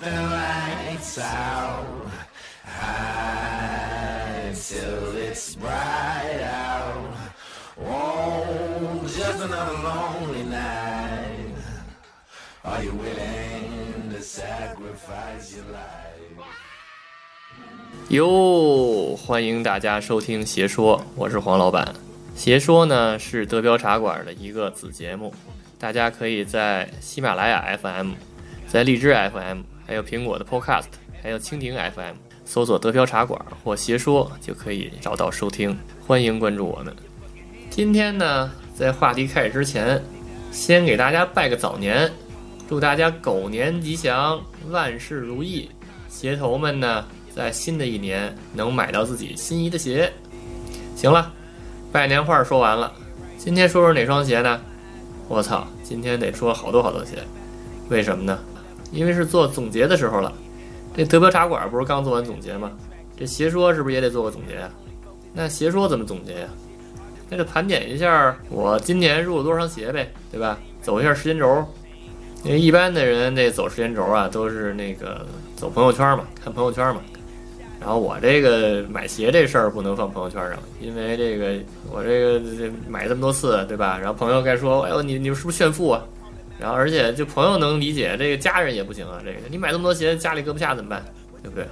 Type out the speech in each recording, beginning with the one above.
the lights out until it's bright out. Oh, just another lonely night. Are you willing to sacrifice your life? 哟，欢迎大家收听邪说，我是黄老板。邪说呢是德标茶馆的一个子节目，大家可以在喜马拉雅 FM、在荔枝 FM、还有苹果的 Podcast、还有蜻蜓 FM 搜索“德标茶馆”或“邪说”就可以找到收听。欢迎关注我们。今天呢，在话题开始之前，先给大家拜个早年，祝大家狗年吉祥，万事如意。鞋头们呢，在新的一年能买到自己心仪的鞋。行了，拜年话说完了，今天说说哪双鞋呢？我操，今天得说好多好多鞋，为什么呢？因为是做总结的时候了。这德标茶馆不是刚做完总结吗？这邪说是不是也得做个总结啊？那邪说怎么总结呀？那就盘点一下我今年入了多少双鞋呗，对吧？走一下时间轴。因为一般的人那走时间轴啊，都是那个走朋友圈嘛，看朋友圈嘛。然后我这个买鞋这事儿不能放朋友圈上，因为这个我这个这买这么多次，对吧？然后朋友该说，哎呦，你你们是不是炫富啊？然后而且就朋友能理解，这个家人也不行啊。这个你买这么多鞋，家里搁不下怎么办？对不对？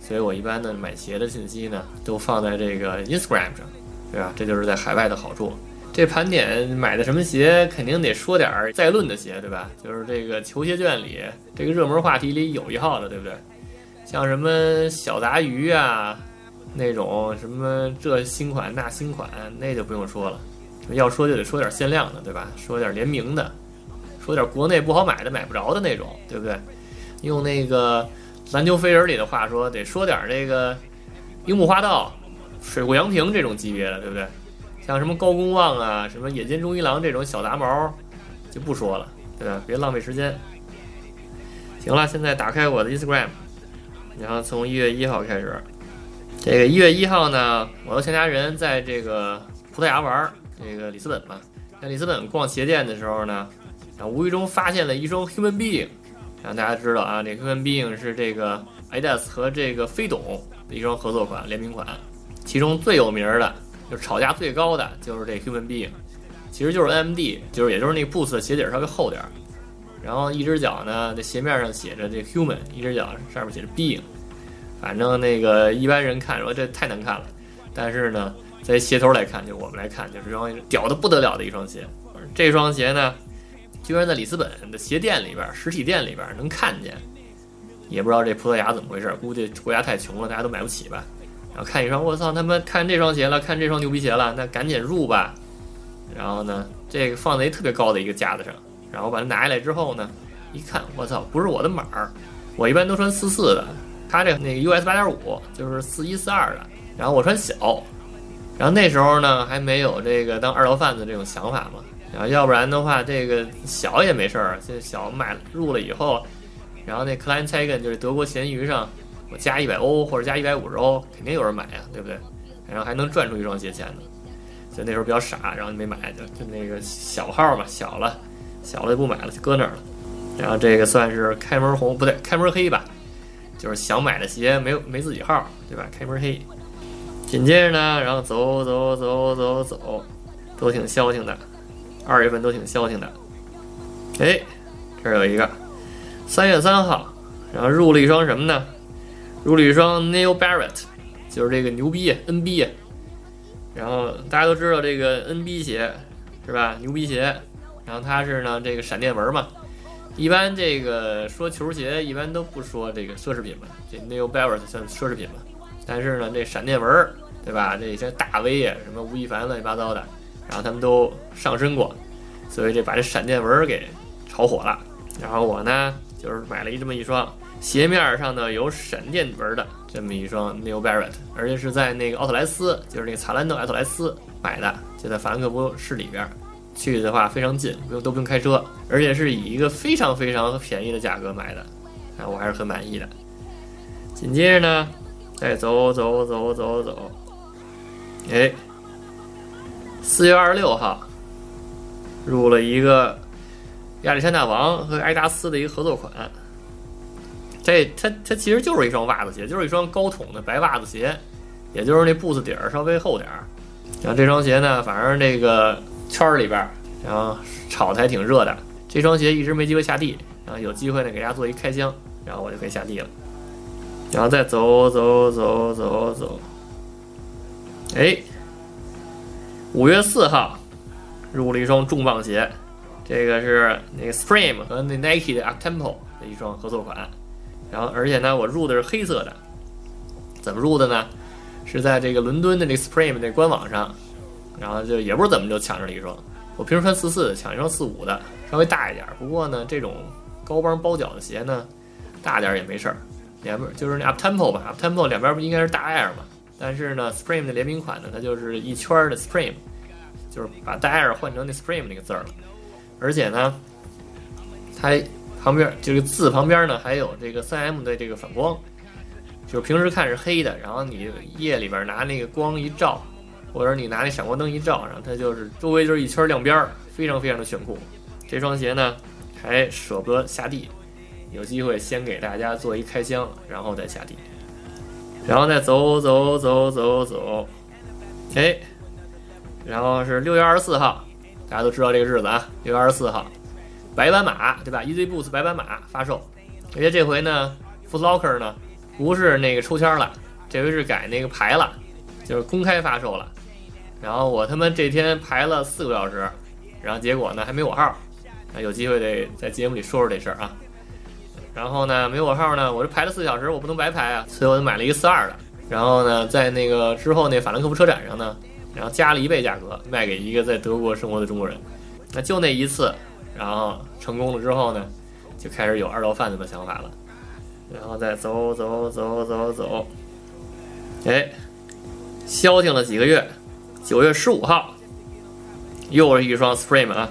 所以我一般呢买鞋的信息呢，都放在这个 Instagram 上，对吧？这就是在海外的好处。这盘点买的什么鞋，肯定得说点儿再论的鞋，对吧？就是这个球鞋卷里这个热门话题里有一号的，对不对？像什么小杂鱼啊，那种什么这新款那新款，那就不用说了。要说就得说点限量的，对吧？说点联名的，说点国内不好买的、买不着的那种，对不对？用那个篮球飞人里的话说，得说点这个樱木花道、水户洋平这种级别的，对不对？像什么高公望啊、什么野间忠一郎这种小杂毛，就不说了，对吧？别浪费时间。行了，现在打开我的 Instagram。然后从一月一号开始，这个一月一号呢，我和全家人在这个葡萄牙玩，这个里斯本嘛，在里斯本逛鞋店的时候呢，然后无意中发现了一双 Human Being，让大家知道啊，这 Human Being 是这个 Adidas 和这个飞董的一双合作款联名款，其中最有名的，就是炒价最高的就是这 Human Being，其实就是 NMD，就是也就是那 Boost 的鞋底稍微厚点儿。然后一只脚呢，这鞋面上写着这 human，一只脚上面写着 being，反正那个一般人看说这太难看了，但是呢，在鞋头来看，就我们来看，就是双屌的不得了的一双鞋。这双鞋呢，居然在里斯本的鞋店里边，实体店里边能看见，也不知道这葡萄牙怎么回事，估计国家太穷了，大家都买不起吧。然后看一双，我操，他妈看这双鞋了，看这双牛皮鞋了，那赶紧入吧。然后呢，这个放在一特别高的一个架子上。然后把它拿下来之后呢，一看，我操，不是我的码儿，我一般都穿四四的，他这那个 US 八点五就是四一四二的，然后我穿小，然后那时候呢还没有这个当二道贩子这种想法嘛，然后要不然的话这个小也没事儿，这小买入了以后，然后那 Kleinanzeigen 就是德国闲鱼上，我加一百欧或者加一百五十欧，肯定有人买呀，对不对？然后还能赚出一双鞋钱呢，就那时候比较傻，然后就没买，就就那个小号嘛，小了。小了就不买了，就搁那儿了。然后这个算是开门红，不对，开门黑吧，就是想买的鞋没有没自己号，对吧？开门黑。紧接着呢，然后走走走走走，都挺消停的。二月份都挺消停的。哎，这儿有一个，三月三号，然后入了一双什么呢？入了一双 Neil Barrett，就是这个牛逼 NB。然后大家都知道这个 NB 鞋是吧？牛逼鞋。然后它是呢，这个闪电纹嘛，一般这个说球鞋一般都不说这个奢侈品嘛，这 Neil Barrett 算奢侈品嘛。但是呢，这闪电纹，对吧？这些大 V 啊，什么吴亦凡乱七八糟的，然后他们都上身过，所以这把这闪电纹给炒火了。然后我呢，就是买了一这么一双鞋面上呢有闪电纹的这么一双 New Balance，而且是在那个奥特莱斯，就是那个查兰德奥特莱斯买的，就在法兰克福市里边。去的话非常近，不用都不用开车，而且是以一个非常非常便宜的价格买的，啊，我还是很满意的。紧接着呢，再走走走走走，哎，四月二十六号入了一个亚历山大王和埃达斯的一个合作款，这它它其实就是一双袜子鞋，就是一双高筒的白袜子鞋，也就是那布子底儿稍微厚点儿。然后这双鞋呢，反正这个圈儿里边，然后炒的还挺热的。这双鞋一直没机会下地，然后有机会呢给大家做一开箱，然后我就可以下地了。然后再走走走走走，哎，五月四号入了一双重磅鞋，这个是那个 Supreme 和那 Nike 的 Uptempo 的一双合作款。然后而且呢，我入的是黑色的，怎么入的呢？是在这个伦敦的这 Supreme 那官网上，然后就也不知道怎么就抢着了一双。我平时穿四四的，抢一双四五的，稍微大一点。不过呢，这种高帮包脚的鞋呢，大点也没事儿。两边就是那 Uptempo 吧，Uptempo 两边不应该是大 Air 嘛？但是呢，Supreme 的联名款呢，它就是一圈的 Supreme，就是把大 Air 换成那 Supreme 那个字儿了。而且呢，它旁边这个字旁边呢还有这个 3M 的这个反光，就是平时看是黑的，然后你夜里边拿那个光一照，或者你拿那闪光灯一照，然后它就是周围就是一圈亮边儿，非常非常的炫酷。这双鞋呢还舍不得下地。有机会先给大家做一开箱，然后再下地，然后再走走走走走，哎，然后是六月二十四号，大家都知道这个日子啊，六月二十四号，白斑马对吧？Easy Boost 白斑马发售，而且这回呢，Foot Locker 呢不是那个抽签了，这回是改那个排了，就是公开发售了。然后我他妈这天排了四个小时，然后结果呢还没我号，啊，有机会得在节目里说说这事儿啊。然后呢，没我号呢，我这排了四小时，我不能白排啊，所以我就买了一个四二的。然后呢，在那个之后那法兰克福车展上呢，然后加了一倍价格卖给一个在德国生活的中国人。那就那一次，然后成功了之后呢，就开始有二道贩子的想法了。然后再走走走走走，哎，消停了几个月，九月十五号，又是一双 Supreme 啊，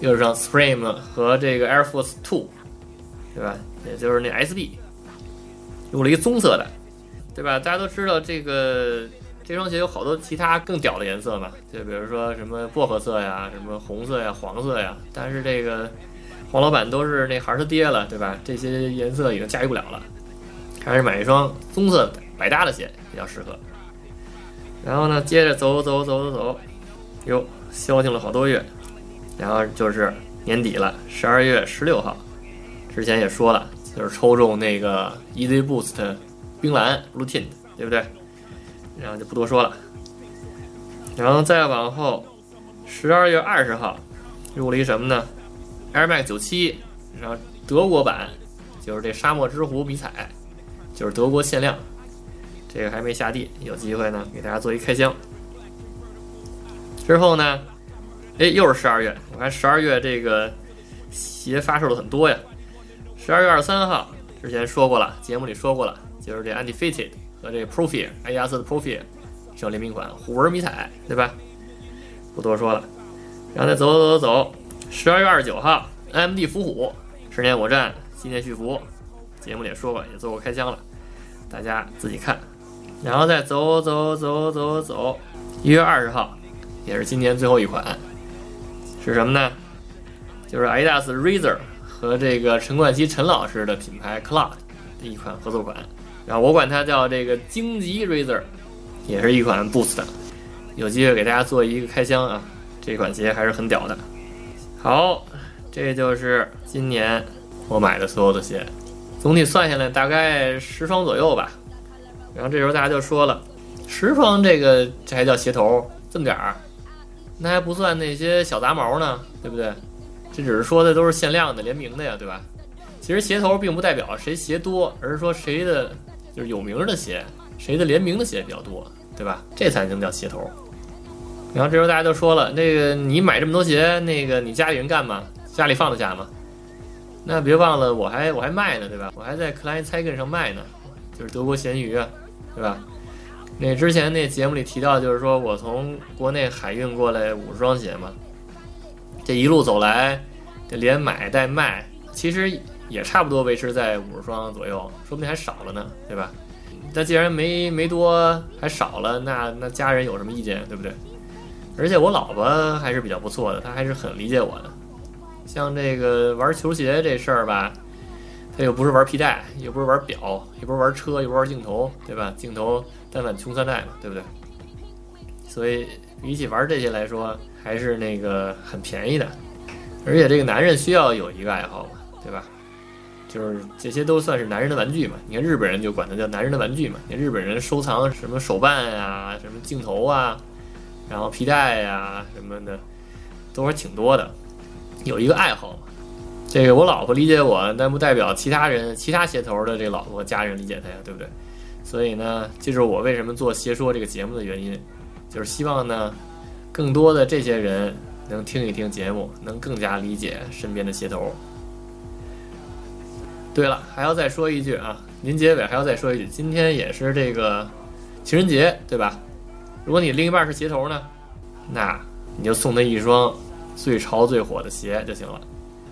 又是双 Supreme 和这个 Air Force Two。对吧？也就是那 SB，用了一个棕色的，对吧？大家都知道这个这双鞋有好多其他更屌的颜色嘛，就比如说什么薄荷色呀、什么红色呀、黄色呀。但是这个黄老板都是那孩儿他爹了，对吧？这些颜色已经驾驭不了了，还是买一双棕色百搭的鞋比较适合。然后呢，接着走走走走走，哟，消停了好多月，然后就是年底了，十二月十六号。之前也说了，就是抽中那个 Easy Boost 冰蓝 Routine，对不对？然后就不多说了。然后再往后，十二月二十号入了一什么呢？Air Max 九七，然后德国版，就是这沙漠之狐迷彩，就是德国限量。这个还没下地，有机会呢给大家做一开箱。之后呢，哎，又是十二月，我看十二月这个鞋发售的很多呀。十二月二十三号，之前说过了，节目里说过了，就是这 Undefeated 和这 Profile，阿迪达斯的 Profile 这联名款虎纹迷彩，对吧？不多说了，然后再走走走走，十二月二十九号，AMD 伏虎十年我战纪念续服，节目里也说过，也做过开箱了，大家自己看。然后再走走走走走，一月二十号，也是今年最后一款，是什么呢？就是阿迪达斯 Razor。和这个陈冠希陈老师的品牌 Cloud 的一款合作款，然后我管它叫这个荆棘 Razor，也是一款 Boost，有机会给大家做一个开箱啊，这款鞋还是很屌的。好，这就是今年我买的所有的鞋，总体算下来大概十双左右吧。然后这时候大家就说了，十双这个这还叫鞋头这么点儿，那还不算那些小杂毛呢，对不对？这只是说的都是限量的、联名的呀，对吧？其实鞋头并不代表谁鞋多，而是说谁的就是有名的鞋，谁的联名的鞋比较多，对吧？这才能叫鞋头。然后这时候大家都说了，那个你买这么多鞋，那个你家里人干嘛？家里放得下吗？那别忘了，我还我还卖呢，对吧？我还在 Klein z e i g e 上卖呢，就是德国咸鱼啊，对吧？那之前那节目里提到，就是说我从国内海运过来五十双鞋嘛。这一路走来，这连买带卖，其实也差不多维持在五十双左右，说不定还少了呢，对吧？那既然没没多，还少了，那那家人有什么意见，对不对？而且我老婆还是比较不错的，她还是很理解我的。像这个玩球鞋这事儿吧，他又不是玩皮带，又不是玩表，又不是玩车，又不是玩镜头，对吧？镜头单反穷三代嘛，对不对？所以比起玩这些来说，还是那个很便宜的。而且这个男人需要有一个爱好嘛，对吧？就是这些都算是男人的玩具嘛。你看日本人就管它叫男人的玩具嘛。你看日本人收藏什么手办啊，什么镜头啊，然后皮带呀什么的，都是挺多的。有一个爱好嘛。这个我老婆理解我，但不代表其他人、其他鞋头的这老婆家人理解他呀，对不对？所以呢，这就是我为什么做鞋说这个节目的原因，就是希望呢，更多的这些人能听一听节目，能更加理解身边的鞋头。对了，还要再说一句啊，临结尾还要再说一句，今天也是这个情人节，对吧？如果你另一半是鞋头呢，那你就送他一双最潮最火的鞋就行了。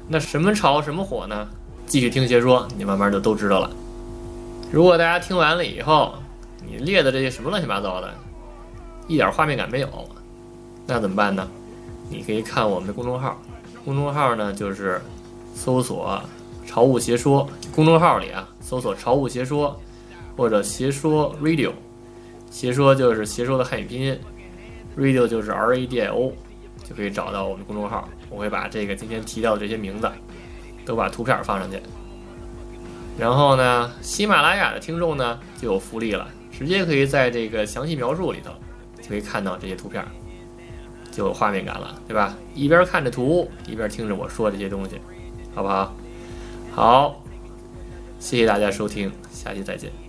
那什么潮什么火呢？继续听鞋说，你慢慢就都知道了。如果大家听完了以后，你列的这些什么乱七八糟的，一点画面感没有，那怎么办呢？你可以看我们的公众号，公众号呢就是搜索“潮物邪说”，公众号里啊搜索“潮物邪说”或者“邪说 Radio”，邪说就是邪说的汉语拼音，Radio 就是 R A D I O，就可以找到我们公众号。我会把这个今天提到的这些名字，都把图片放上去。然后呢，喜马拉雅的听众呢就有福利了，直接可以在这个详细描述里头就可以看到这些图片，就有画面感了，对吧？一边看着图，一边听着我说这些东西，好不好？好，谢谢大家收听，下期再见。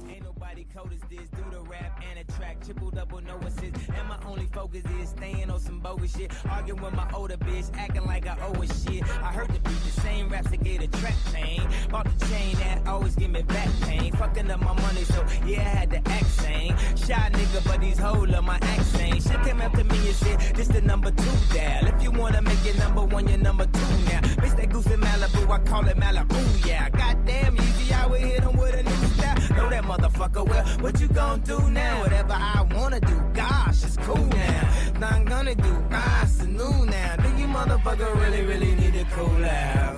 Focus is staying on some bogus shit. Arguing with my older bitch, acting like I owe a shit. I heard the beat, the same raps that gave a track pain. Bought the chain that always give me back pain. Fucking up my money, so yeah, I had to act sane. Shy nigga, but these hoes love my accent. Shit came to me and said, this the number two dial. If you wanna make it number one, you're number two now. Bitch, that in Malibu, I call it Malibu, yeah. Goddamn, easy, I would hit him with a new style. Know that motherfucker well. What you gon' do now? Whatever I Gonna do, ah, it's new now. Do you motherfucker really, really need to cool out?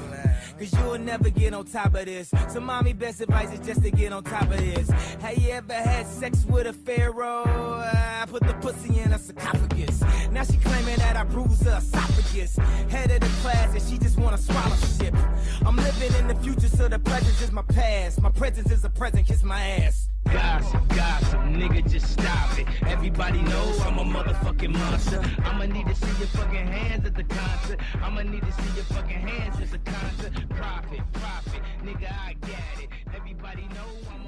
Cause you'll never get on top of this. So mommy best advice is just to get on top of this. Have you ever had sex with a pharaoh? I put the pussy in a sarcophagus. Now she claiming that I bruised her esophagus. Head of the class and she just wanna swallow shit. I'm living in the future so the present is my past. My presence is a present, kiss my ass. Gossip, gossip, nigga, just stop it. Everybody knows I'm a motherfucking monster. I'ma need to see your fucking hands at the concert. I'ma need to see your fucking hands at the concert. Profit, profit, nigga, I get it. Everybody know I'm